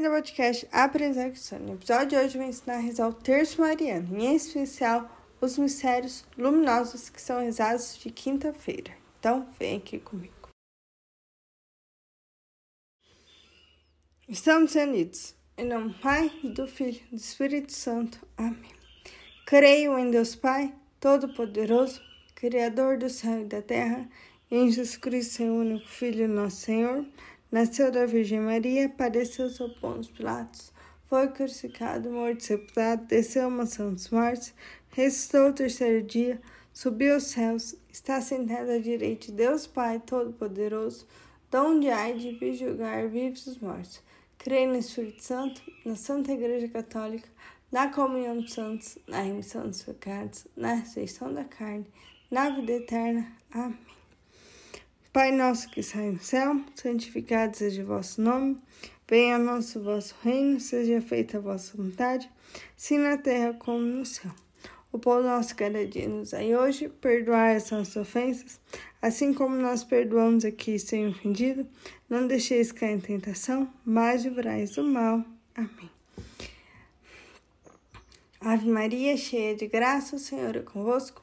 No podcast Apresentação. No episódio de hoje eu vou ensinar a rezar o terço mariano, em especial os mistérios luminosos que são rezados de quinta-feira. Então, vem aqui comigo. Estamos unidos. Em nome do Pai, do Filho e do Espírito Santo. Amém. Creio em Deus Pai, Todo-Poderoso, Criador do céu e da terra, e em Jesus Cristo, seu único Filho, nosso Senhor Nasceu da Virgem Maria, padeceu sob Pôncio Pilatos, foi crucificado, morto, sepultado, desceu a mansão dos mortos, ressuscitou o terceiro dia, subiu aos céus, está sentado à direita de Deus Pai Todo-Poderoso, donde há de vir julgar vivos os mortos. Creio no Espírito Santo, na Santa Igreja Católica, na comunhão dos santos, na remissão dos pecados, na ressurreição da carne, na vida eterna. Amém. Pai nosso que sai no céu, santificado seja o vosso nome. Venha a nosso vosso reino, seja feita a vossa vontade, assim na terra como no céu. O pão nosso cada dia nos dai hoje, perdoai as nossas ofensas, assim como nós perdoamos aqui sem ofendido. Não deixeis cair em tentação, mas livrai do mal. Amém. Ave Maria, cheia de graça, o Senhor é convosco.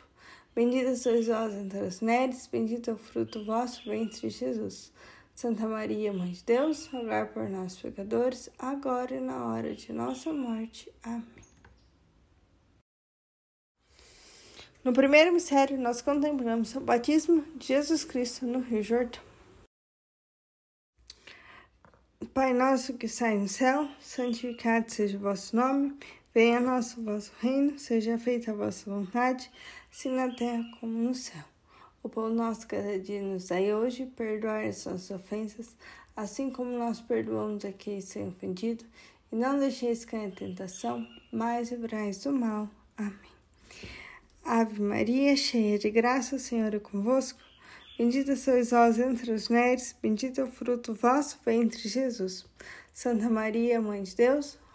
Bendita sois vós entre as mulheres, bendito é o fruto vosso ventre, Jesus. Santa Maria, Mãe de Deus, rogai por nós, pecadores, agora e na hora de nossa morte. Amém. No primeiro mistério, nós contemplamos o batismo de Jesus Cristo no Rio Jordão. Pai nosso que sai no céu, santificado seja o vosso nome, venha a nosso vosso reino, seja feita a vossa vontade se na terra como no céu. O pão nosso cada dia nos dai hoje, perdoai as nossas ofensas, assim como nós perdoamos a quem sem ofendido, e não deixeis cair em tentação, mas livrai do mal. Amém. Ave Maria, cheia de graça, o Senhor é convosco. Bendita sois vós entre as mulheres, bendito é o fruto do vosso ventre, Jesus. Santa Maria, Mãe de Deus,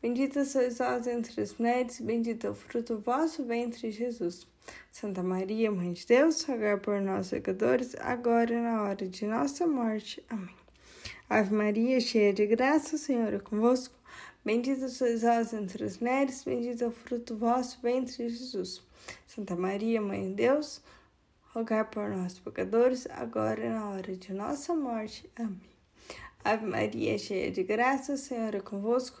Bendita sois vós entre as mulheres, bendito é o fruto do vosso ventre, Jesus. Santa Maria, Mãe de Deus, rogai por nós, pecadores, agora e na hora de nossa morte. Amém. Ave Maria, cheia de graça, o Senhor é convosco. Bendita sois vós entre as mulheres, bendito é o fruto do vosso ventre, Jesus. Santa Maria, Mãe de Deus, rogai por nós, pecadores, agora e na hora de nossa morte. Amém. Ave Maria, cheia de graça, o Senhor é convosco.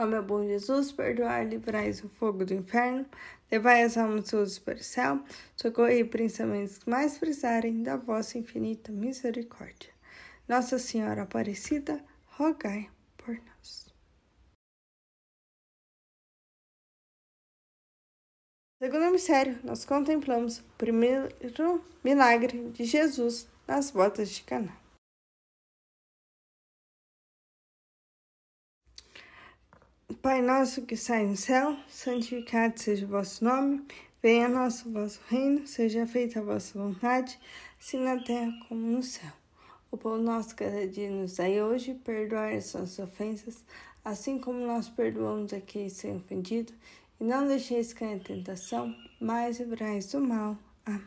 Ó meu bom Jesus, perdoar, livrai o fogo do inferno, levai as almas todas para o céu, socorrei principalmente os que mais precisarem da vossa infinita misericórdia. Nossa Senhora Aparecida, rogai por nós. Segundo mistério, nós contemplamos o primeiro milagre de Jesus nas botas de Caná. Pai nosso que sai no céu, santificado seja o vosso nome, venha a nós o vosso reino, seja feita a vossa vontade, assim na terra como no céu. O pão nosso cada dia nos dai hoje, perdoai as nossas ofensas, assim como nós perdoamos a quem se ofendido, e não deixeis cair em tentação, mas livrai do mal. Amém.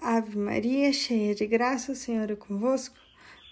Ave Maria, cheia de graça, o Senhor é convosco.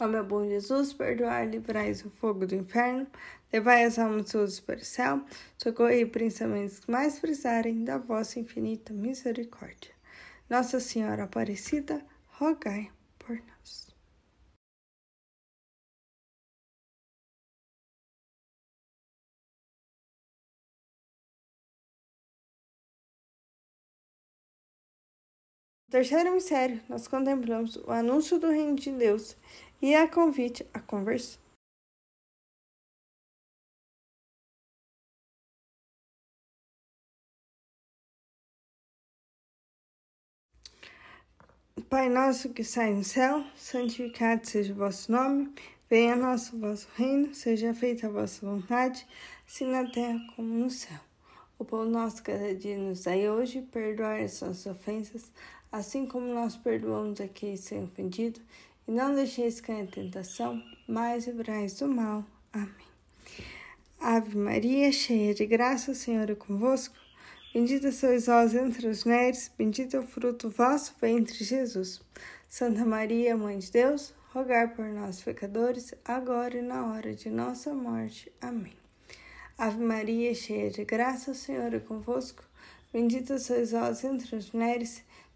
Ó meu bom Jesus, perdoar, livrai o fogo do inferno, levai as almas todas para o céu, socorrei principalmente os que mais precisarem da vossa infinita misericórdia. Nossa Senhora Aparecida, rogai por nós. No terceiro mistério, nós contemplamos o anúncio do reino de Deus e a convite à conversão. Pai nosso que sai no céu, santificado seja o vosso nome, venha a nós o vosso reino, seja feita a vossa vontade, assim na terra como no céu. O pão nosso cada dia nos dai hoje, perdoai as nossas ofensas, assim como nós perdoamos a quem se ofendido, e não deixeis cair em tentação, mas livrai do mal. Amém. Ave Maria, cheia de graça, o Senhor é convosco. Bendita sois vós entre as mulheres, bendito é o fruto do vosso ventre, Jesus. Santa Maria, Mãe de Deus, rogai por nós, pecadores, agora e na hora de nossa morte. Amém. Ave Maria, cheia de graça, o Senhor é convosco. Bendita sois vós entre as mulheres,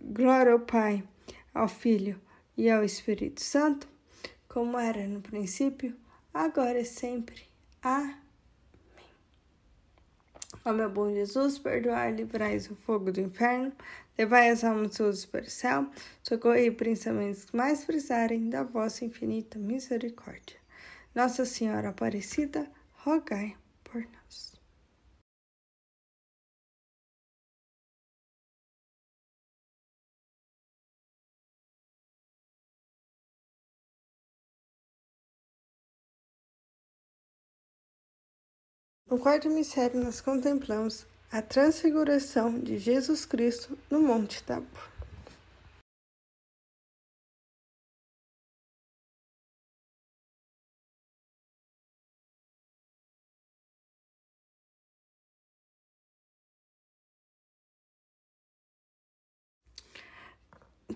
Glória ao Pai, ao Filho e ao Espírito Santo, como era no princípio, agora e sempre. Amém. Ó meu bom Jesus, perdoai e livrais o fogo do inferno, levai as almas todas para o céu, socorrei principalmente os que mais precisarem da vossa infinita misericórdia. Nossa Senhora Aparecida, rogai No quarto mistério, nós contemplamos a transfiguração de Jesus Cristo no Monte Tabor.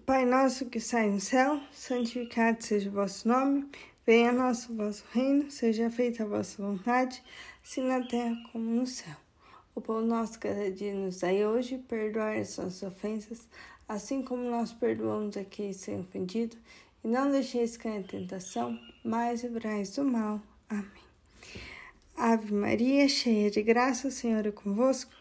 Pai nosso que sai no céu, santificado seja o vosso nome, venha a nosso vosso reino, seja feita a vossa vontade assim na terra como no céu. O pão nosso cada dia nos dai hoje, perdoar as nossas ofensas, assim como nós perdoamos a quem sem ofendido, e não deixeis cair em tentação, mas livrai do mal. Amém. Ave Maria, cheia de graça, o Senhor é convosco.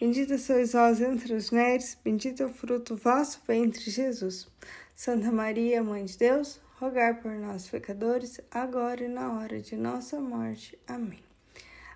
Bendita sois vós entre as mulheres, bendito é o fruto do vosso ventre, Jesus. Santa Maria, Mãe de Deus, rogai por nós, pecadores, agora e na hora de nossa morte. Amém.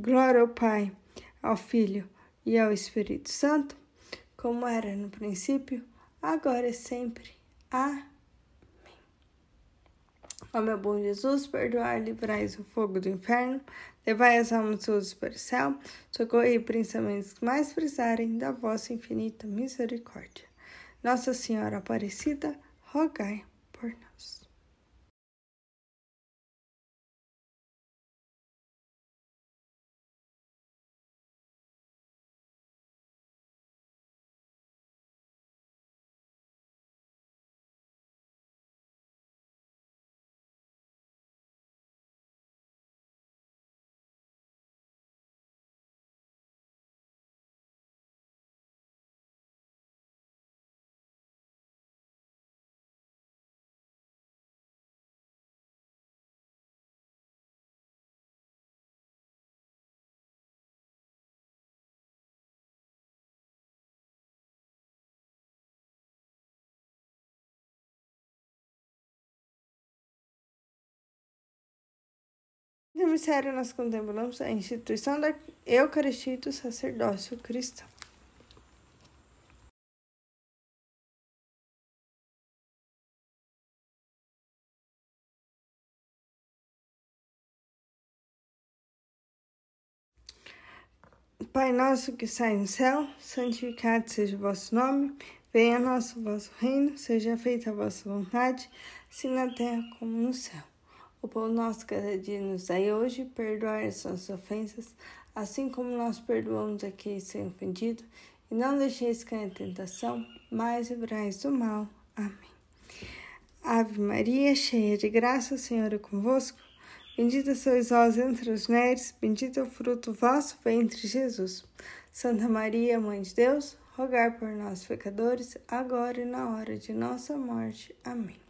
Glória ao Pai, ao Filho e ao Espírito Santo, como era no princípio, agora e sempre. Amém. Ó meu bom Jesus, perdoai, livrais o fogo do inferno, levai as almas todas para o céu, socorrei principalmente os que mais precisarem da vossa infinita misericórdia. Nossa Senhora Aparecida, rogai No mistério, nós contemplamos a instituição da Eucaristia do sacerdócio cristão. Pai nosso que sai no céu, santificado seja o vosso nome, venha a nosso vosso reino, seja feita a vossa vontade, assim na terra como no céu. O pão nosso cada dia nos dai hoje, perdoai as nossas ofensas, assim como nós perdoamos a quem se ofendido, e não deixeis cair em tentação, mas livrai do mal. Amém. Ave Maria, cheia de graça, o Senhor é convosco. Bendita sois vós entre as mulheres, bendito é o fruto do vosso ventre, Jesus. Santa Maria, Mãe de Deus, rogai por nós, pecadores, agora e na hora de nossa morte. Amém.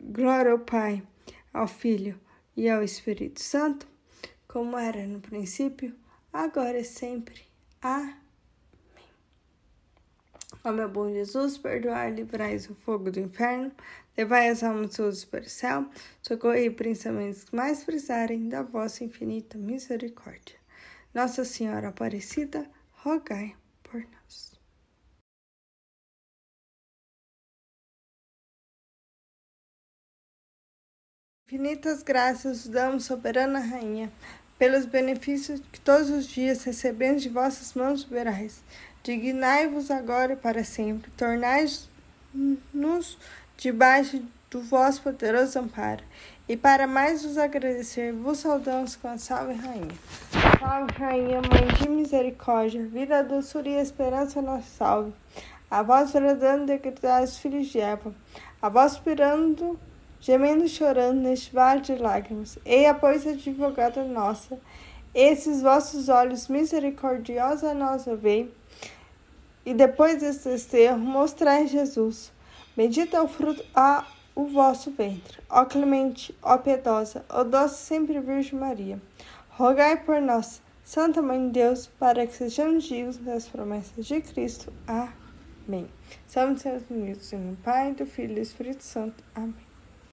Glória ao Pai, ao Filho e ao Espírito Santo, como era no princípio, agora e sempre. Amém. Ó meu bom Jesus, perdoai e livrais o fogo do inferno, levai as almas todas para o céu, socorrei principalmente os que mais precisarem da vossa infinita misericórdia. Nossa Senhora Aparecida, rogai Infinitas graças damos, soberana Rainha, pelos benefícios que todos os dias recebemos de vossas mãos liberais. Dignai-vos agora e para sempre, tornai-nos debaixo do vosso poderoso amparo. E para mais vos agradecer, vos saudamos com a salve Rainha. Salve Rainha, Mãe de Misericórdia, vida, doçura e esperança nossa salve. A vós bradando decretais filhos de Eva, a vós esperando gemendo e chorando neste vale de lágrimas. Eia, pois, advogada nossa, esses vossos olhos misericordiosos a nós e depois desse desterro mostrai Jesus. Bendito é o fruto a o vosso ventre. Ó clemente, ó piedosa, ó doce sempre Virgem Maria. Rogai por nós, Santa Mãe de Deus, para que sejamos dignos das promessas de Cristo. Amém. Somos seus unidos em Pai, do Filho e do Espírito Santo. Amém.